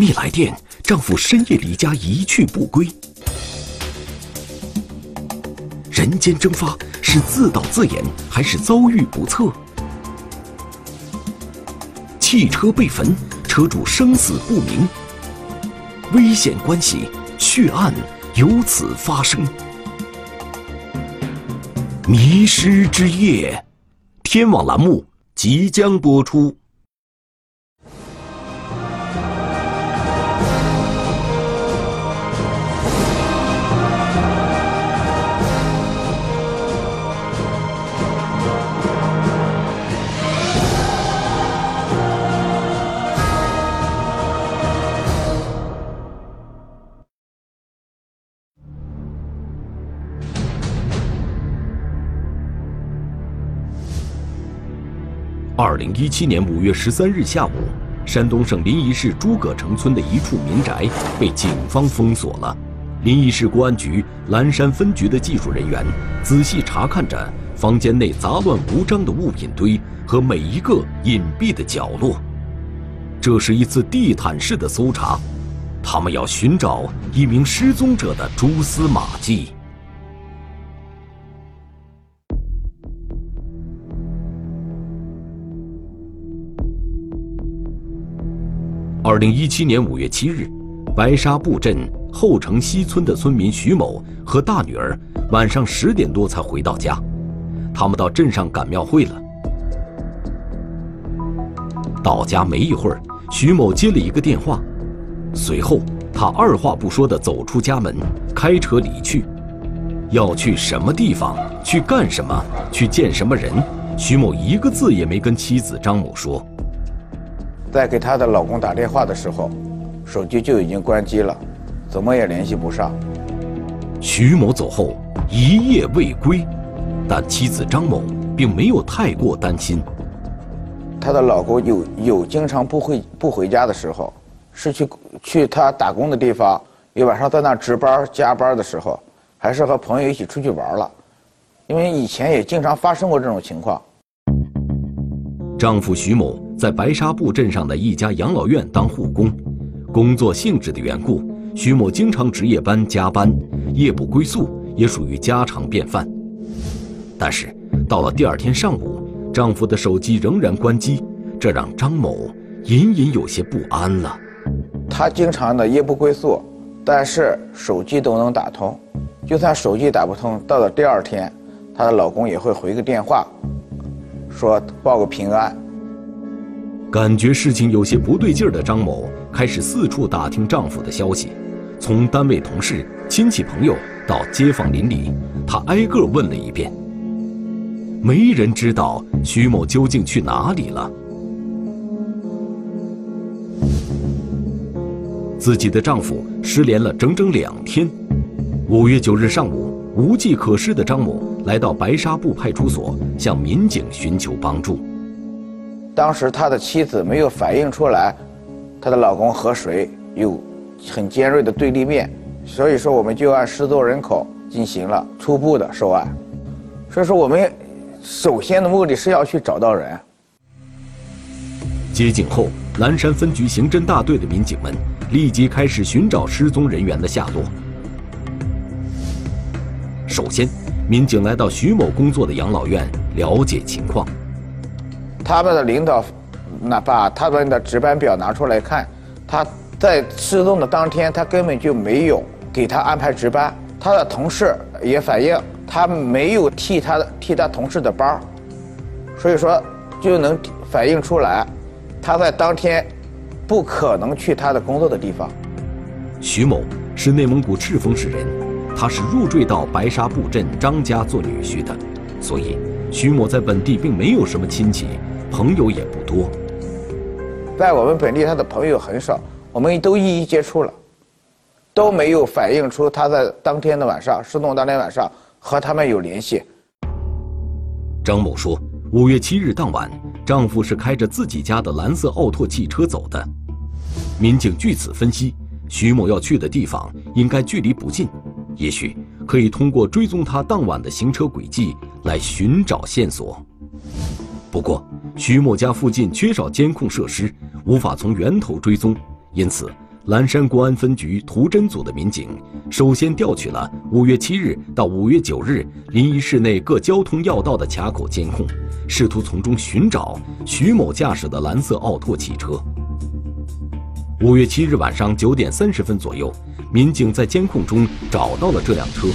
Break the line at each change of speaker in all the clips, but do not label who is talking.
密来电，丈夫深夜离家一去不归。人间蒸发是自导自演还是遭遇不测？汽车被焚，车主生死不明。危险关系，血案由此发生。迷失之夜，天网栏目即将播出。二零一七年五月十三日下午，山东省临沂市诸葛城村的一处民宅被警方封锁了。临沂市公安局蓝山分局的技术人员仔细查看着房间内杂乱无章的物品堆和每一个隐蔽的角落。这是一次地毯式的搜查，他们要寻找一名失踪者的蛛丝马迹。二零一七年五月七日，白沙埠镇后城西村的村民徐某和大女儿晚上十点多才回到家。他们到镇上赶庙会了。到家没一会儿，徐某接了一个电话，随后他二话不说地走出家门，开车离去。要去什么地方？去干什么？去见什么人？徐某一个字也没跟妻子张某说。
在给她的老公打电话的时候，手机就已经关机了，怎么也联系不上。
徐某走后一夜未归，但妻子张某并没有太过担心。
她的老公有有经常不回不回家的时候，是去去他打工的地方，有晚上在那值班加班的时候，还是和朋友一起出去玩了，因为以前也经常发生过这种情况。
丈夫徐某。在白沙埠镇上的一家养老院当护工，工作性质的缘故，徐某经常值夜班加班，夜不归宿也属于家常便饭。但是到了第二天上午，丈夫的手机仍然关机，这让张某隐隐有些不安了。
她经常的夜不归宿，但是手机都能打通，就算手机打不通，到了第二天，她的老公也会回个电话，说报个平安。
感觉事情有些不对劲儿的张某开始四处打听丈夫的消息，从单位同事、亲戚朋友到街坊邻里，他挨个问了一遍。没人知道徐某究竟去哪里了。自己的丈夫失联了整整两天。五月九日上午，无计可施的张某来到白沙埠派出所，向民警寻求帮助。
当时他的妻子没有反映出来，她的老公和谁有很尖锐的对立面，所以说我们就按失踪人口进行了初步的收案。所以说我们首先的目的是要去找到人。
接警后，蓝山分局刑侦大队的民警们立即开始寻找失踪人员的下落。首先，民警来到徐某工作的养老院了解情况。
他们的领导，那把他们的值班表拿出来看，他在失踪的当天，他根本就没有给他安排值班。他的同事也反映，他没有替他替他同事的班所以说就能反映出来，他在当天不可能去他的工作的地方。
徐某是内蒙古赤峰市人，他是入赘到白沙埠镇张家做女婿的，所以徐某在本地并没有什么亲戚。朋友也不多，
在我们本地，他的朋友很少，我们都一一接触了，都没有反映出他在当天的晚上失踪当天晚上和他们有联系。
张某说，五月七日当晚，丈夫是开着自己家的蓝色奥拓汽车走的。民警据此分析，徐某要去的地方应该距离不近，也许可以通过追踪他当晚的行车轨迹来寻找线索。不过，徐某家附近缺少监控设施，无法从源头追踪，因此蓝山公安分局图侦组的民警首先调取了五月七日到五月九日临沂市内各交通要道的卡口监控，试图从中寻找徐某驾驶的蓝色奥拓汽车。五月七日晚上九点三十分左右，民警在监控中找到了这辆车。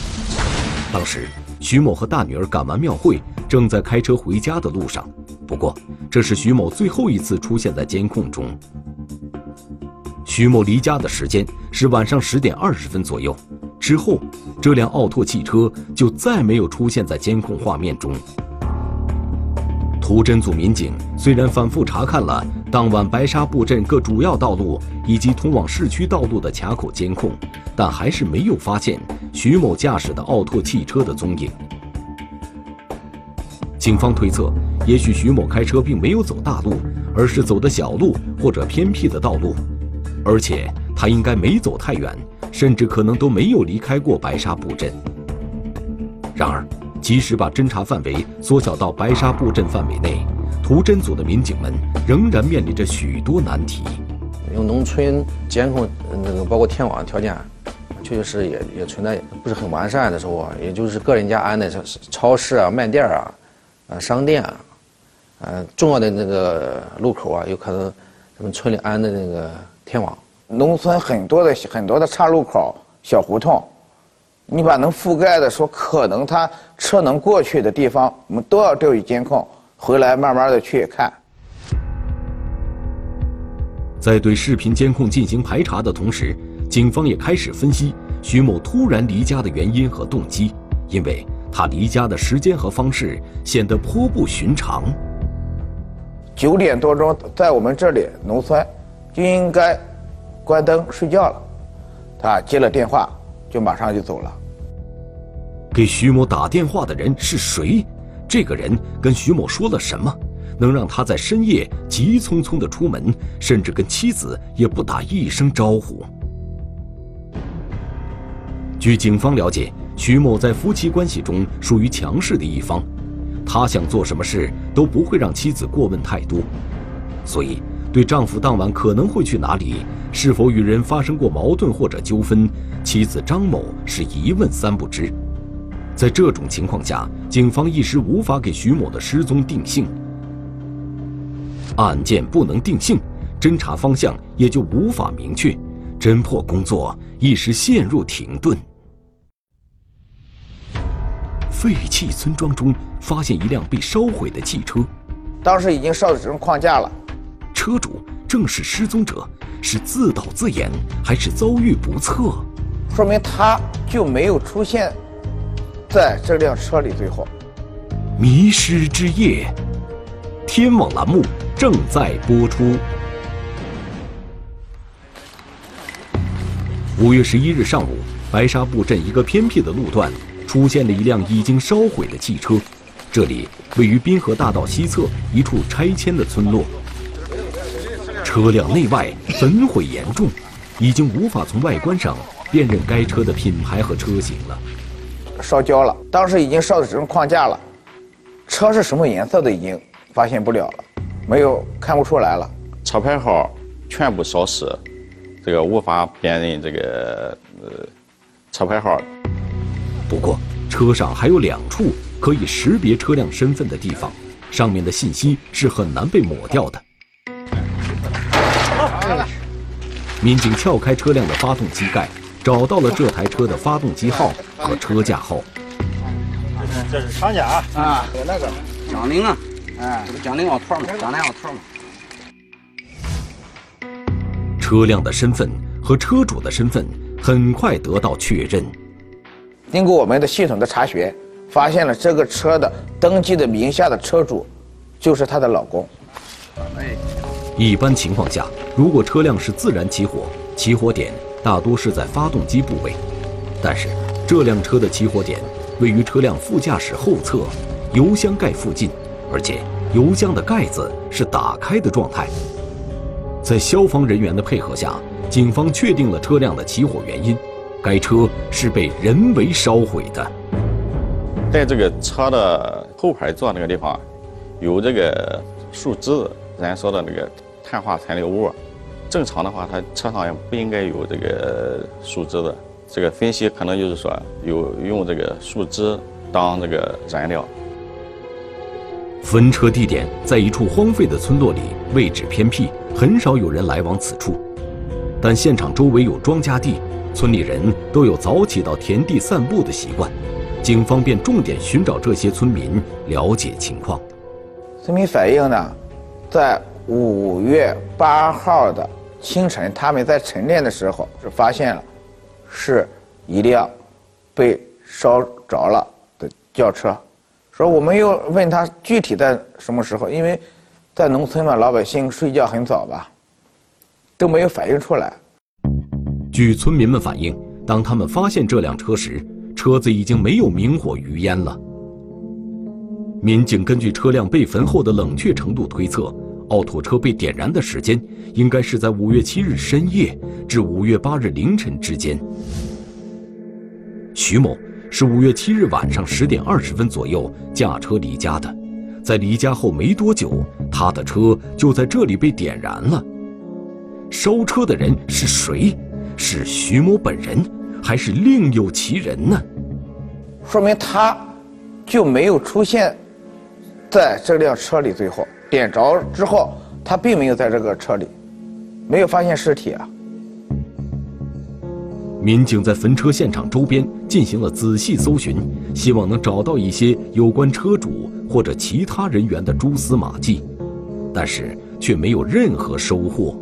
当时，徐某和大女儿赶完庙会，正在开车回家的路上。不过，这是徐某最后一次出现在监控中。徐某离家的时间是晚上十点二十分左右，之后，这辆奥拓汽车就再没有出现在监控画面中。图侦组民警虽然反复查看了当晚白沙布镇各主要道路以及通往市区道路的卡口监控，但还是没有发现徐某驾驶的奥拓汽车的踪影。警方推测，也许徐某开车并没有走大路，而是走的小路或者偏僻的道路，而且他应该没走太远，甚至可能都没有离开过白沙布镇。然而。即使把侦查范围缩小到白沙布镇范围内，图侦组的民警们仍然面临着许多难题。
用农村监控那个包括天网条件，确确实也也存在不是很完善的时候啊，也就是个人家安的超超市啊、卖店啊、呃商店啊，呃重要的那个路口啊，有可能咱们村里安的那个天网。
农村很多的很多的岔路口、小胡同。你把能覆盖的说可能他车能过去的地方，我们都要调取监控，回来慢慢的去看。
在对视频监控进行排查的同时，警方也开始分析徐某突然离家的原因和动机，因为他离家的时间和方式显得颇不寻常。
九点多钟，在我们这里农村就应该关灯睡觉了，他接了电话。就马上就走了。
给徐某打电话的人是谁？这个人跟徐某说了什么，能让他在深夜急匆匆的出门，甚至跟妻子也不打一声招呼？据警方了解，徐某在夫妻关系中属于强势的一方，他想做什么事都不会让妻子过问太多，所以。对丈夫当晚可能会去哪里，是否与人发生过矛盾或者纠纷，妻子张某是一问三不知。在这种情况下，警方一时无法给徐某的失踪定性，案件不能定性，侦查方向也就无法明确，侦破工作一时陷入停顿。废弃村庄中发现一辆被烧毁的汽车，
当时已经烧成框架了。
车主正是失踪者，是自导自演还是遭遇不测？
说明他就没有出现在这辆车里。最后，
迷失之夜，天网栏目正在播出。五月十一日上午，白沙布镇一个偏僻的路段出现了一辆已经烧毁的汽车，这里位于滨河大道西侧一处拆迁的村落。车辆内外焚毁严重，已经无法从外观上辨认该车的品牌和车型了。
烧焦了，当时已经烧的只剩框架了，车是什么颜色的已经发现不了了，没有看不出来了。
车牌号全部烧失，这个无法辨认这个呃车牌号。
不过车上还有两处可以识别车辆身份的地方，上面的信息是很难被抹掉的。民警撬开车辆的发动机盖，找到了这台车的发动机号和车架号。
这是厂家
啊，有那个江铃啊，哎，这个江铃奥拓嘛，江铃奥拓嘛。
车辆的身份和车主的身份很快得到确认。
经过我们的系统的查询，发现了这个车的登记的名下的车主，就是她的老公。
哎。一般情况下，如果车辆是自燃起火，起火点大多是在发动机部位。但是，这辆车的起火点位于车辆副驾驶后侧油箱盖附近，而且油箱的盖子是打开的状态。在消防人员的配合下，警方确定了车辆的起火原因：该车是被人为烧毁的。
在这个车的后排座那个地方，有这个树枝燃烧的那个。碳化残留物，正常的话，他车上也不应该有这个树枝的。这个分析可能就是说有用这个树枝当这个燃料。
分车地点在一处荒废的村落里，位置偏僻，很少有人来往此处。但现场周围有庄稼地，村里人都有早起到田地散步的习惯。警方便重点寻找这些村民，了解情况。
村民反映呢，在五月八号的清晨，他们在晨练的时候是发现了，是一辆被烧着了的轿车。说我们又问他具体在什么时候，因为在农村嘛，老百姓睡觉很早吧，都没有反应出来。
据村民们反映，当他们发现这辆车时，车子已经没有明火余烟了。民警根据车辆被焚后的冷却程度推测，奥拓车被点燃的时间应该是在五月七日深夜至五月八日凌晨之间。徐某。是五月七日晚上十点二十分左右驾车离家的，在离家后没多久，他的车就在这里被点燃了。烧车的人是谁？是徐某本人，还是另有其人呢？
说明他就没有出现在这辆车里。最后点着之后，他并没有在这个车里，没有发现尸体啊。
民警在焚车现场周边进行了仔细搜寻，希望能找到一些有关车主或者其他人员的蛛丝马迹，但是却没有任何收获。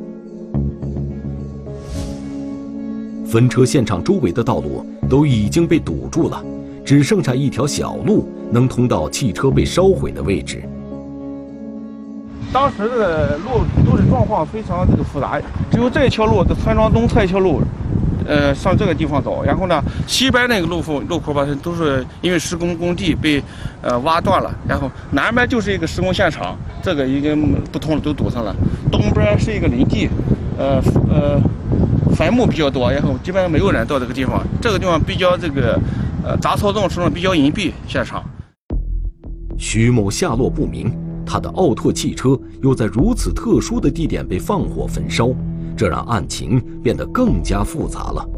焚车现场周围的道路都已经被堵住了，只剩下一条小路能通到汽车被烧毁的位置。
当时的路都是状况非常这个复杂，只有这一条路，这村庄东侧一条路。呃，上这个地方走，然后呢，西边那个路口路口吧，都是因为施工工地被呃挖断了，然后南边就是一个施工现场，这个已经不通了，都堵上了。东边是一个林地，呃呃，坟墓比较多，然后基本上没有人到这个地方，这个地方比较这个呃杂草丛生，比较隐蔽。现场，
徐某下落不明，他的奥拓汽车又在如此特殊的地点被放火焚烧。这让案情变得更加复杂了。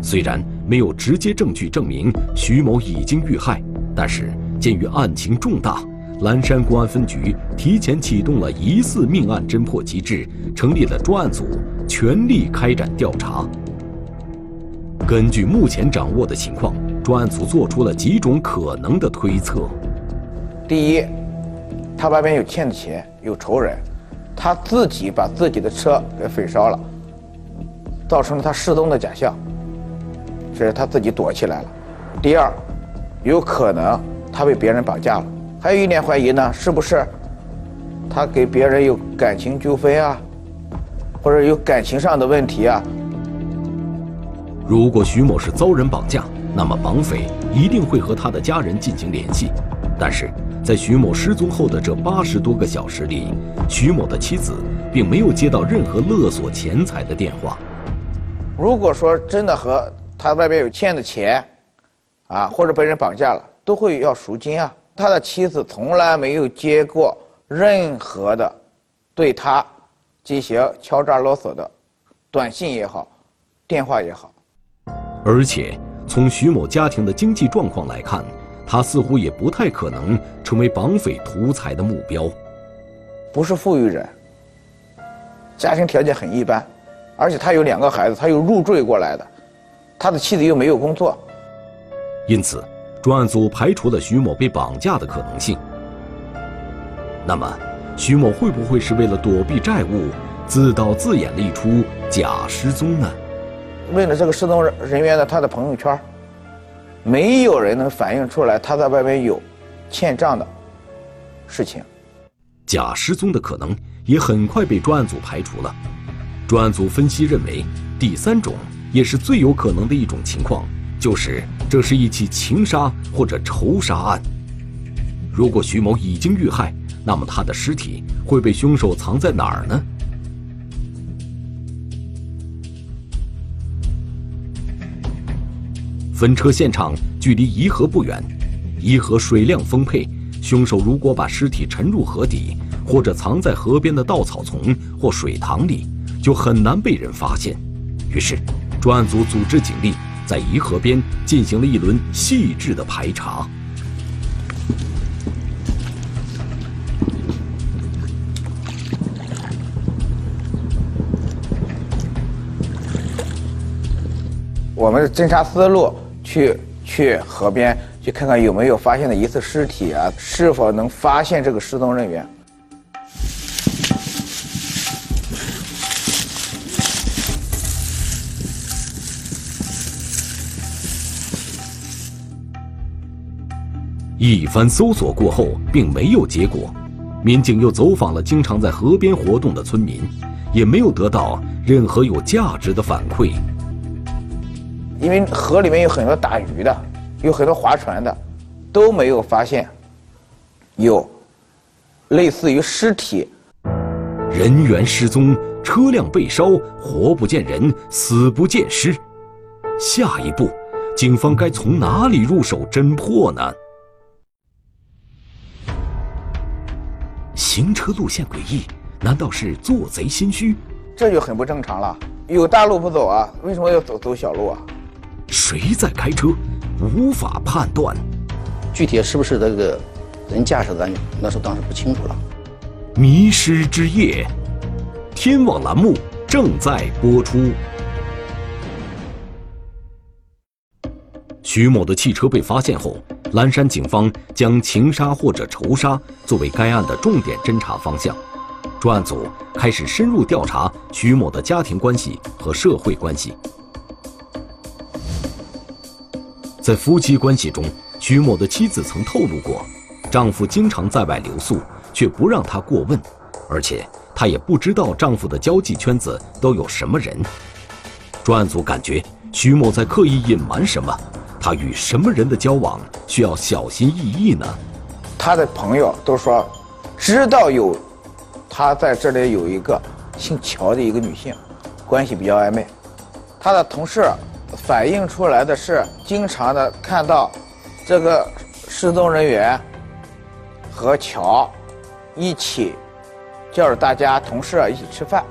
虽然没有直接证据证明徐某已经遇害，但是鉴于案情重大，蓝山公安分局提前启动了疑似命案侦破机制，成立了专案组，全力开展调查。根据目前掌握的情况，专案组做出了几种可能的推测：
第一，他外边有欠的钱，有仇人。他自己把自己的车给焚烧了，造成了他失踪的假象。这是他自己躲起来了。第二，有可能他被别人绑架了。还有一点怀疑呢，是不是他给别人有感情纠纷啊，或者有感情上的问题啊？
如果徐某是遭人绑架，那么绑匪一定会和他的家人进行联系，但是。在徐某失踪后的这八十多个小时里，徐某的妻子并没有接到任何勒索钱财的电话。
如果说真的和他外边有欠的钱，啊，或者被人绑架了，都会要赎金啊。他的妻子从来没有接过任何的对他进行敲诈勒索的短信也好，电话也好。
而且从徐某家庭的经济状况来看。他似乎也不太可能成为绑匪图财的目标，
不是富裕人，家庭条件很一般，而且他有两个孩子，他又入赘过来的，他的妻子又没有工作，
因此专案组排除了徐某被绑架的可能性。那么，徐某会不会是为了躲避债务，自导自演了一出假失踪呢？
为了这个失踪人员的他的朋友圈。没有人能反映出来他在外面有欠账的事情，
假失踪的可能也很快被专案组排除了。专案组分析认为，第三种也是最有可能的一种情况，就是这是一起情杀或者仇杀案。如果徐某已经遇害，那么他的尸体会被凶手藏在哪儿呢？焚车现场距离颐和不远，颐和水量丰沛，凶手如果把尸体沉入河底，或者藏在河边的稻草丛或水塘里，就很难被人发现。于是，专案组组织警力在颐河边进行了一轮细致的排查。
我们的侦查思路去去河边去看看有没有发现的疑似尸体啊，是否能发现这个失踪人员。
一番搜索过后，并没有结果。民警又走访了经常在河边活动的村民，也没有得到任何有价值的反馈。
因为河里面有很多打鱼的，有很多划船的，都没有发现有类似于尸体。
人员失踪，车辆被烧，活不见人，死不见尸。下一步，警方该从哪里入手侦破呢？行车路线诡异，难道是做贼心虚？
这就很不正常了。有大路不走啊，为什么要走走小路啊？
谁在开车？无法判断。
具体是不是这个人驾驶，咱那时候当时不清楚了。
迷失之夜，天网栏目正在播出。徐某的汽车被发现后，蓝山警方将情杀或者仇杀作为该案的重点侦查方向。专案组开始深入调查徐某的家庭关系和社会关系。在夫妻关系中，徐某的妻子曾透露过，丈夫经常在外留宿，却不让她过问，而且她也不知道丈夫的交际圈子都有什么人。专案组感觉徐某在刻意隐瞒什么，他与什么人的交往需要小心翼翼呢？
他的朋友都说，知道有他在这里有一个姓乔的一个女性，关系比较暧昧，他的同事。反映出来的是，经常的看到这个失踪人员和乔一起叫着大家同事啊一起吃饭，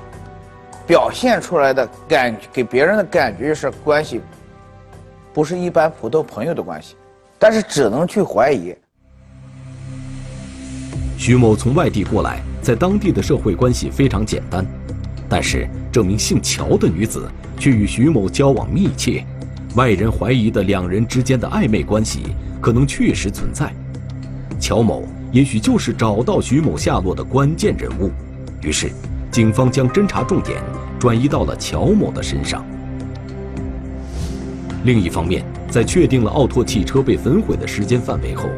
表现出来的感给别人的感觉是关系不是一般普通朋友的关系，但是只能去怀疑。
徐某从外地过来，在当地的社会关系非常简单，但是这名姓乔的女子。却与徐某交往密切，外人怀疑的两人之间的暧昧关系可能确实存在。乔某也许就是找到徐某下落的关键人物，于是，警方将侦查重点转移到了乔某的身上。另一方面，在确定了奥拓汽车被焚毁的时间范围后，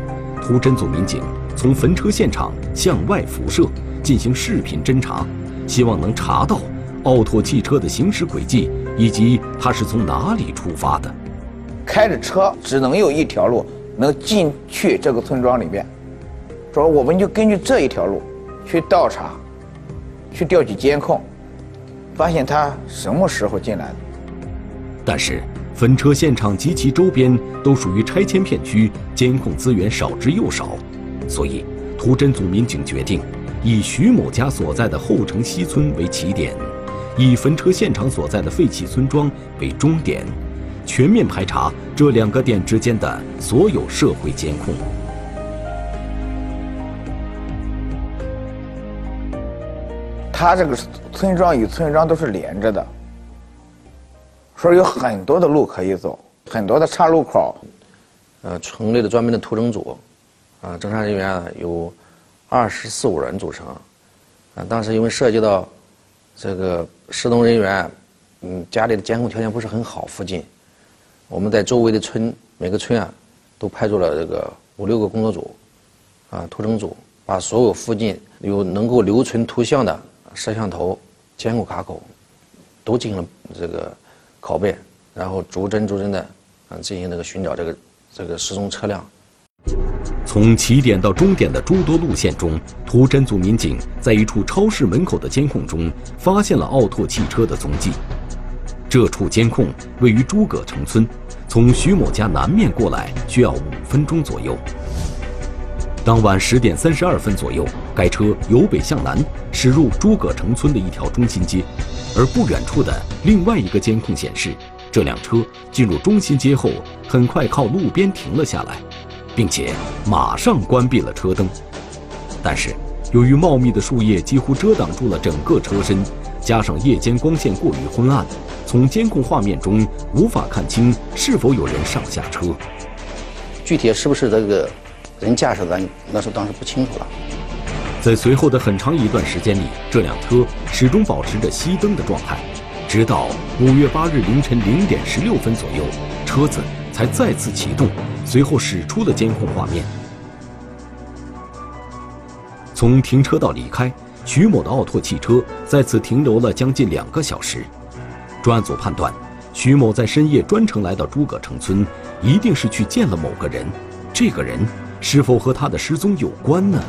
图侦组民警从焚车现场向外辐射进行视频侦查，希望能查到奥拓汽车的行驶轨迹。以及它是从哪里出发的？
开着车只能有一条路能进去这个村庄里面，说我们就根据这一条路去调查，去调取监控，发现他什么时候进来的。
但是焚车现场及其周边都属于拆迁片区，监控资源少之又少，所以图侦组民警决定以徐某家所在的后城西村为起点。以焚车现场所在的废弃村庄为终点，全面排查这两个点之间的所有社会监控。
他这个村庄与村庄都是连着的，说有很多的路可以走，很多的岔路口。
呃，成立了专门的图侦组，啊，侦查人员有二十四五人组成，啊，当时因为涉及到。这个失踪人员，嗯，家里的监控条件不是很好。附近，我们在周围的村每个村啊，都派出了这个五六个工作组，啊，图侦组，把所有附近有能够留存图像的摄像头、监控卡口，都进行了这个拷贝，然后逐帧逐帧的，啊，进行那个寻找这个这个失踪车辆。
从起点到终点的诸多路线中，图侦组民警在一处超市门口的监控中发现了奥拓汽车的踪迹。这处监控位于诸葛城村，从徐某家南面过来需要五分钟左右。当晚十点三十二分左右，该车由北向南驶入诸葛城村的一条中心街，而不远处的另外一个监控显示，这辆车进入中心街后，很快靠路边停了下来，并且马上关闭了车灯。但是，由于茂密的树叶几乎遮挡住了整个车身，加上夜间光线过于昏暗，从监控画面中无法看清是否有人上下车。
具体是不是这个人驾驶，的那时候当时不清楚了。
在随后的很长一段时间里，这辆车始终保持着熄灯的状态，直到五月八日凌晨零点十六分左右，车子才再次启动，随后驶出了监控画面。从停车到离开，徐某的奥拓汽车在此停留了将近两个小时。专案组判断，徐某在深夜专程来到诸葛城村，一定是去见了某个人。这个人是否和他的失踪有关呢？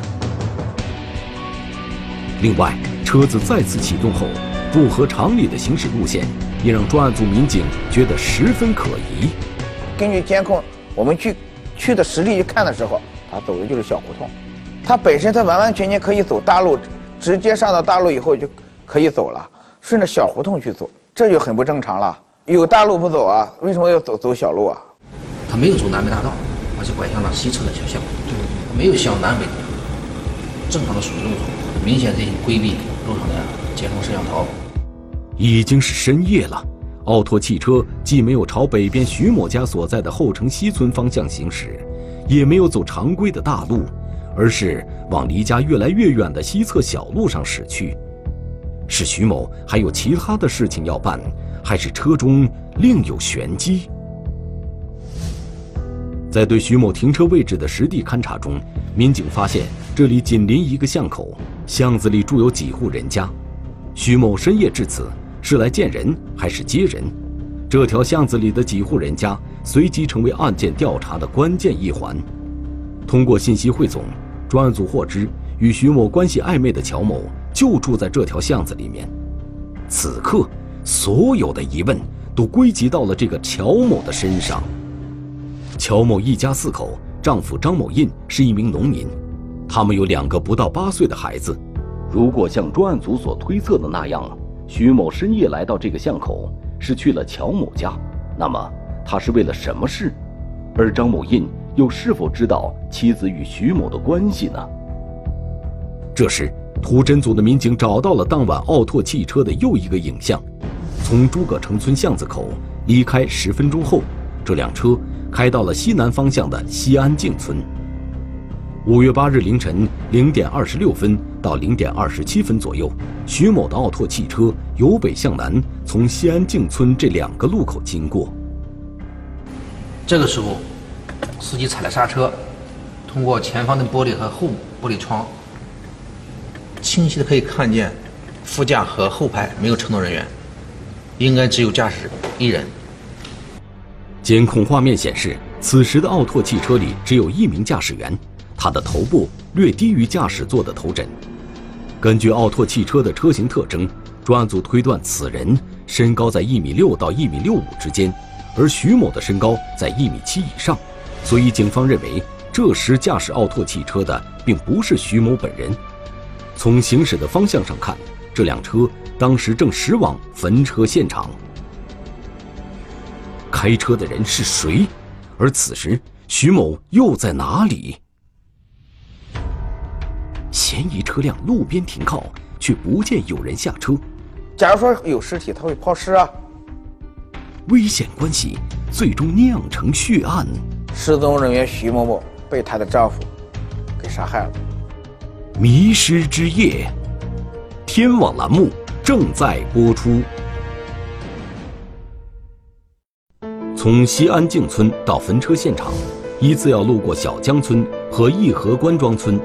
另外，车子再次启动后，不合常理的行驶路线，也让专案组民警觉得十分可疑。
根据监控，我们去去的实地去看的时候，他走的就是小胡同。他本身他完完全全可以走大路，直接上到大路以后就可以走了，顺着小胡同去走，这就很不正常了。有大路不走啊？为什么要走走小路啊？
他没有走南北大道，而是拐向了西侧的小巷，没有向南北正常的属于路走。明显是规避路上的监控摄像头。
已经是深夜了，奥拓汽车既没有朝北边徐某家所在的后城西村方向行驶，也没有走常规的大路，而是往离家越来越远的西侧小路上驶去。是徐某还有其他的事情要办，还是车中另有玄机？在对徐某停车位置的实地勘查中，民警发现这里紧邻一个巷口。巷子里住有几户人家，徐某深夜至此是来见人还是接人？这条巷子里的几户人家随即成为案件调查的关键一环。通过信息汇总，专案组获知与徐某关系暧昧的乔某就住在这条巷子里面。此刻，所有的疑问都归集到了这个乔某的身上。乔某一家四口，丈夫张某印是一名农民。他们有两个不到八岁的孩子。
如果像专案组所推测的那样，徐某深夜来到这个巷口是去了乔某家，那么他是为了什么事？而张某印又是否知道妻子与徐某的关系呢？
这时，图侦组的民警找到了当晚奥拓汽车的又一个影像：从诸葛城村巷子口离开十分钟后，这辆车开到了西南方向的西安境村。五月八日凌晨零点二十六分到零点二十七分左右，徐某的奥拓汽车由北向南从西安境村这两个路口经过。
这个时候，司机踩了刹车，通过前方的玻璃和后玻璃窗，清晰的可以看见副驾和后排没有乘坐人员，应该只有驾驶一人。
监控画面显示，此时的奥拓汽车里只有一名驾驶员。他的头部略低于驾驶座的头枕。根据奥拓汽车的车型特征，专案组推断此人身高在一米六到一米六五之间，而徐某的身高在一米七以上，所以警方认为这时驾驶奥拓汽车的并不是徐某本人。从行驶的方向上看，这辆车当时正驶往焚车现场。开车的人是谁？而此时徐某又在哪里？嫌疑车辆路边停靠，却不见有人下车。
假如说有尸体，他会抛尸啊。
危险关系最终酿成血案。
失踪人员徐某某被她的丈夫给杀害了。
迷失之夜，天网栏目正在播出。从西安泾村到焚车现场，依次要路过小江村和义和关庄村。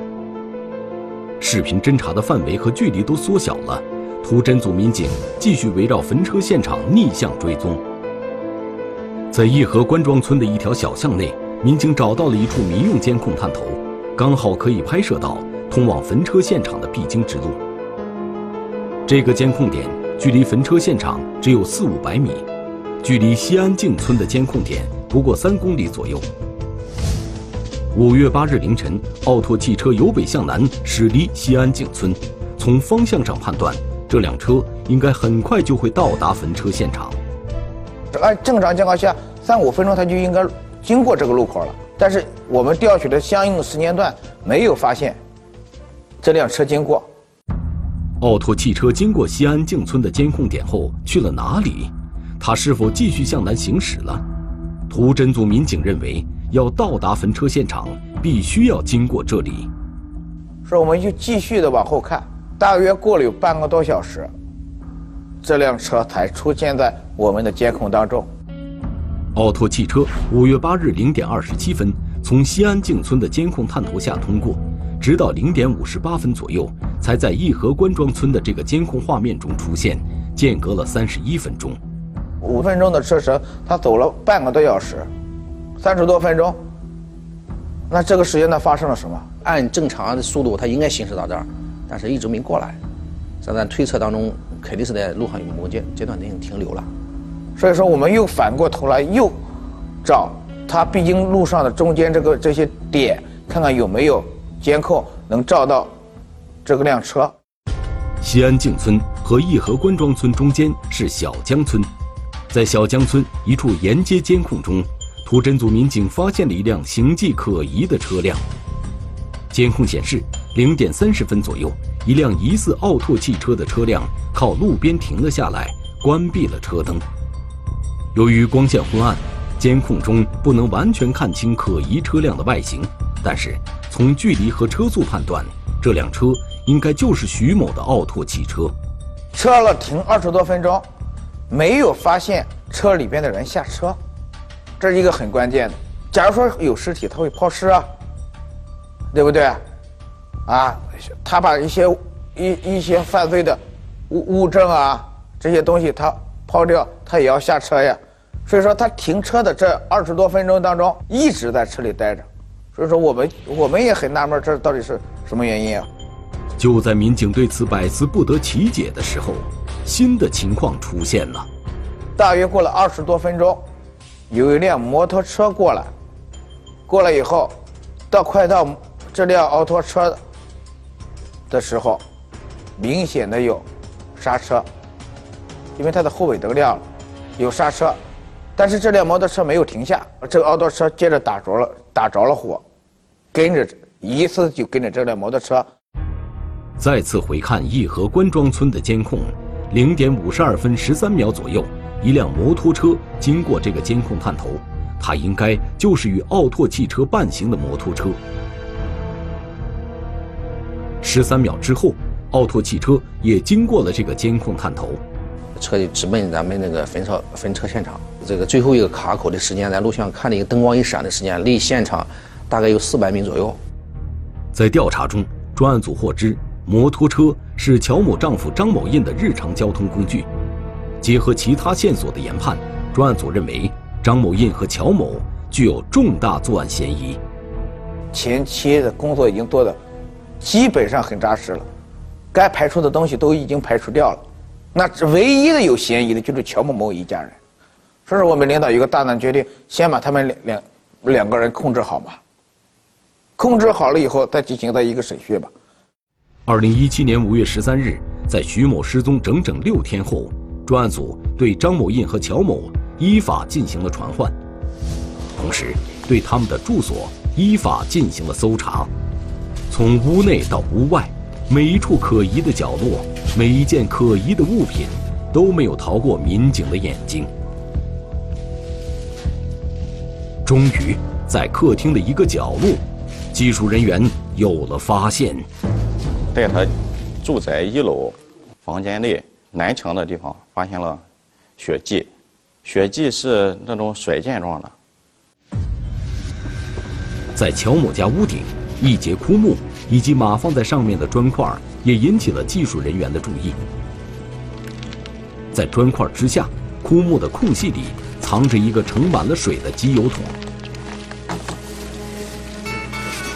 视频侦查的范围和距离都缩小了，图侦组民警继续围绕焚车现场逆向追踪。在义和关庄村的一条小巷内，民警找到了一处民用监控探头，刚好可以拍摄到通往焚车现场的必经之路。这个监控点距离焚车现场只有四五百米，距离西安境村的监控点不过三公里左右。五月八日凌晨，奥拓汽车由北向南驶离西安境村。从方向上判断，这辆车应该很快就会到达焚车现场。
按正常情况下，三五分钟它就应该经过这个路口了。但是我们调取的相应的时间段没有发现这辆车经过。
奥拓汽车经过西安静村的监控点后去了哪里？他是否继续向南行驶了？图侦组民警认为，要到达焚车现场，必须要经过这里。
所以我们就继续的往后看，大约过了有半个多小时，这辆车才出现在我们的监控当中。
奥拓汽车五月八日零点二十七分从西安静村的监控探头下通过，直到零点五十八分左右才在义和关庄村的这个监控画面中出现，间隔了三十一分钟。
五分钟的车程，他走了半个多小时，三十多分钟。那这个时间段发生了什么？
按正常的速度，他应该行驶到这儿，但是一直没过来。在咱推测当中，肯定是在路上有某阶阶段进行停留了。
所以说，我们又反过头来又找他必经路上的中间这个这些点，看看有没有监控能照到这个辆车。
西安静村和义和关庄村中间是小江村，在小江村一处沿街监控中，图侦组民警发现了一辆形迹可疑的车辆。监控显示，零点三十分左右，一辆疑似奥拓汽车的车辆靠路边停了下来，关闭了车灯。由于光线昏暗，监控中不能完全看清可疑车辆的外形，但是从距离和车速判断，这辆车应该就是徐某的奥拓汽车。
车了停二十多分钟，没有发现车里边的人下车，这是一个很关键的。假如说有尸体，他会抛尸啊，对不对？啊，他把一些一一些犯罪的物物证啊这些东西他抛掉，他也要下车呀。所以说他停车的这二十多分钟当中一直在车里待着，所以说我们我们也很纳闷，这到底是什么原因啊？
就在民警对此百思不得其解的时候，新的情况出现了。
大约过了二十多分钟，有一辆摩托车过来，过来以后，到快到这辆奥拓车的时候，明显的有刹车，因为它的后尾灯亮了，有刹车。但是这辆摩托车没有停下，这个奥拓车接着打着了，打着了火，跟着疑似就跟着这辆摩托车。
再次回看义和关庄村的监控，零点五十二分十三秒左右，一辆摩托车经过这个监控探头，它应该就是与奥拓汽车伴行的摩托车。十三秒之后，奥拓汽车也经过了这个监控探头。
车就直奔咱们那个焚烧焚车现场。这个最后一个卡口的时间，在录像看的一个灯光一闪的时间，离现场大概有四百米左右。
在调查中，专案组获知，摩托车是乔某丈夫张某印的日常交通工具。结合其他线索的研判，专案组认为张某印和乔某具有重大作案嫌疑。
前期的工作已经做的基本上很扎实了，该排除的东西都已经排除掉了。那唯一的有嫌疑的就是乔某某一家人，说是我们领导有个大胆决定，先把他们两两两个人控制好嘛。控制好了以后，再进行他一个审讯吧。
二零一七年五月十三日，在徐某失踪整整六天后，专案组对张某印和乔某依法进行了传唤，同时对他们的住所依法进行了搜查，从屋内到屋外，每一处可疑的角落。每一件可疑的物品都没有逃过民警的眼睛。终于，在客厅的一个角落，技术人员有了发现。
在他住宅一楼房间内南墙的地方，发现了血迹，血迹是那种甩溅状的。
在乔某家屋顶，一截枯木以及码放在上面的砖块。也引起了技术人员的注意。在砖块之下，枯木的空隙里藏着一个盛满了水的机油桶。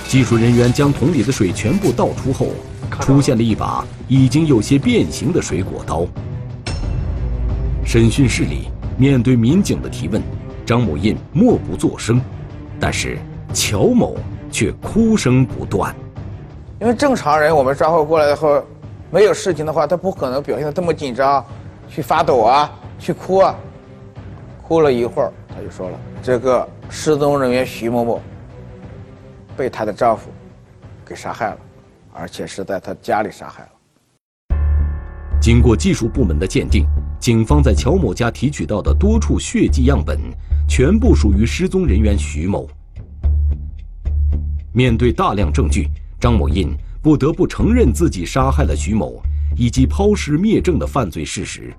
技术人员将桶里的水全部倒出后，出现了一把已经有些变形的水果刀。审讯室里，面对民警的提问，张某印默不作声，但是乔某却哭声不断。
因为正常人，我们抓获过来以后，没有事情的话，他不可能表现的这么紧张，去发抖啊，去哭啊。哭了一会儿，他就说了：“这个失踪人员徐某某被她的丈夫给杀害了，而且是在她家里杀害了。”
经过技术部门的鉴定，警方在乔某家提取到的多处血迹样本，全部属于失踪人员徐某。面对大量证据，张某印不得不承认自己杀害了徐某，以及抛尸灭证的犯罪事实。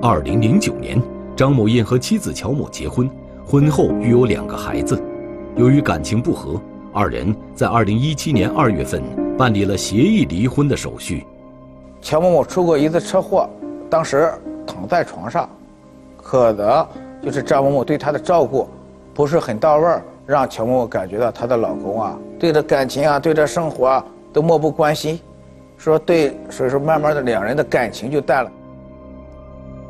二零零九年，张某印和妻子乔某结婚，婚后育有两个孩子。由于感情不和，二人在二零一七年二月份办理了协议离婚的手续。
乔某某出过一次车祸，当时躺在床上，可能就是张某某对她的照顾不是很到位，让乔某某感觉到她的老公啊对这感情啊对这生活啊都漠不关心，说对，所以说慢慢的两人的感情就淡了。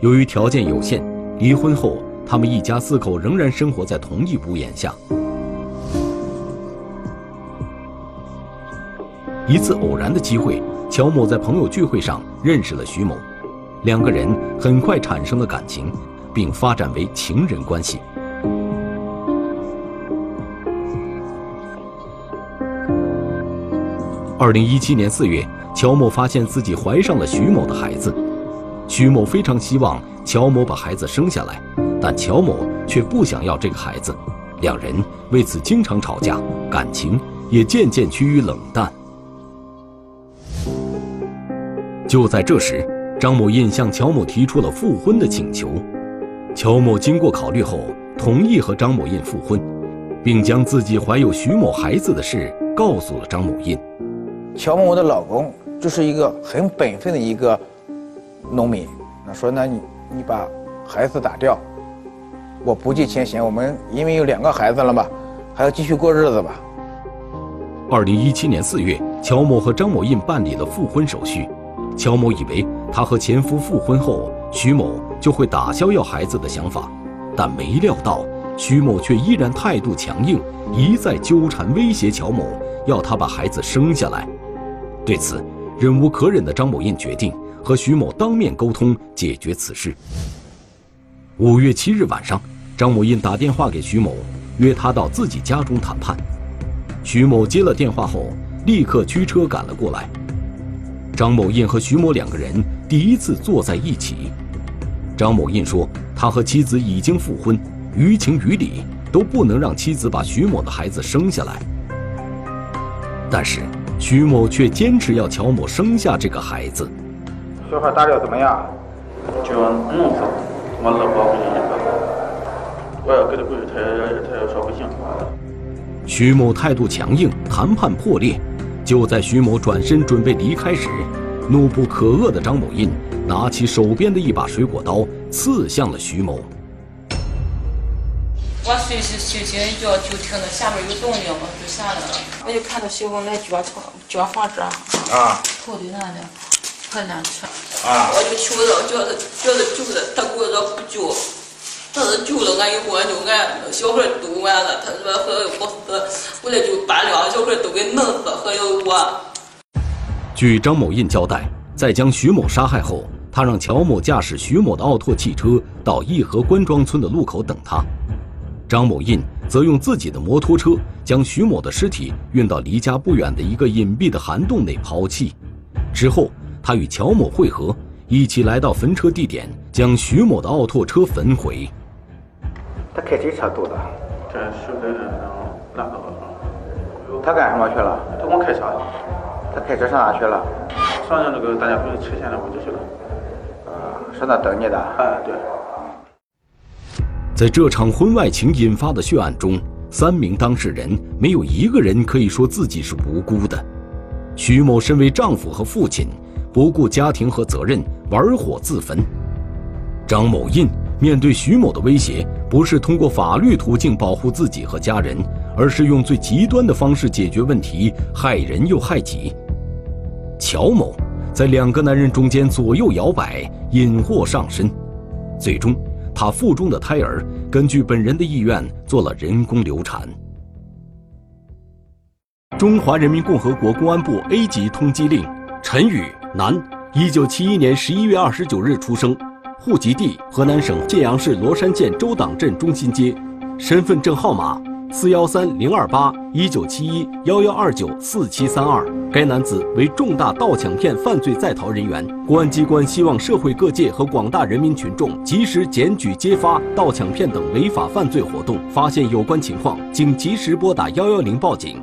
由于条件有限，离婚后他们一家四口仍然生活在同一屋檐下。一次偶然的机会，乔某在朋友聚会上认识了徐某，两个人很快产生了感情，并发展为情人关系。二零一七年四月，乔某发现自己怀上了徐某的孩子。徐某非常希望乔某把孩子生下来，但乔某却不想要这个孩子，两人为此经常吵架，感情也渐渐趋于冷淡。就在这时，张某印向乔某提出了复婚的请求，乔某经过考虑后同意和张某印复婚，并将自己怀有徐某孩子的事告诉了张某印。
乔某某的老公就是一个很本分的一个。农民，那说那你你把孩子打掉，我不计前嫌。我们因为有两个孩子了嘛，还要继续过日子吧。
二零一七年四月，乔某和张某印办理了复婚手续。乔某以为他和前夫复婚后，徐某就会打消要孩子的想法，但没料到徐某却依然态度强硬，一再纠缠威胁乔某，要他把孩子生下来。对此，忍无可忍的张某印决定。和徐某当面沟通解决此事。五月七日晚上，张某印打电话给徐某，约他到自己家中谈判。徐某接了电话后，立刻驱车赶了过来。张某印和徐某两个人第一次坐在一起。张某印说，他和妻子已经复婚，于情于理都不能让妻子把徐某的孩子生下来。但是徐某却坚持要乔某生下这个孩子。
小孩打掉怎么样？
就弄死，我老婆不行一个，我要给他跪，他他要说不行。
徐某态度强硬，谈判破裂。就在徐某转身准备离开时，怒不可遏的张某印拿起手边的一把水果刀，刺向了徐某。
我随时休息一觉，就听到下面有动静，我就下来了。我就看到小红来脚床脚放这啊，头的那的。很难吃啊！我就求着叫他叫他救他，他跟我说不救，他说救了俺以后俺就俺小孩都完了。他说还要不死，回来就把两个小孩都给弄死，还有我。
据张某印交代，在将徐某杀害后，他让乔某驾驶徐某的奥拓汽车到义和关庄村的路口等他，张某印则用自己的摩托车将徐某的尸体运到离家不远的一个隐蔽的涵洞内抛弃，之后。他与乔某会合，一起来到焚车地点，将徐某的奥拓车焚毁。
他开谁车堵的？
这是个那个。
他干什么去了？
他光开车。
他开车上哪去了？
上那个大家不是车线那我就去了。
啊，上那等你的？
哎，对。
在这场婚外情引发的血案中，三名当事人没有一个人可以说自己是无辜的。徐某身为丈夫和父亲。不顾家庭和责任，玩火自焚。张某印面对徐某的威胁，不是通过法律途径保护自己和家人，而是用最极端的方式解决问题，害人又害己。乔某在两个男人中间左右摇摆，引祸上身。最终，他腹中的胎儿根据本人的意愿做了人工流产。中华人民共和国公安部 A 级通缉令。陈宇，男，一九七一年十一月二十九日出生，户籍地河南省信阳市罗山县周党镇中心街，身份证号码四幺三零二八一九七一幺幺二九四七三二。该男子为重大盗抢骗犯罪在逃人员，公安机关希望社会各界和广大人民群众及时检举揭发盗抢骗等违法犯罪活动，发现有关情况，请及时拨打幺幺零报警。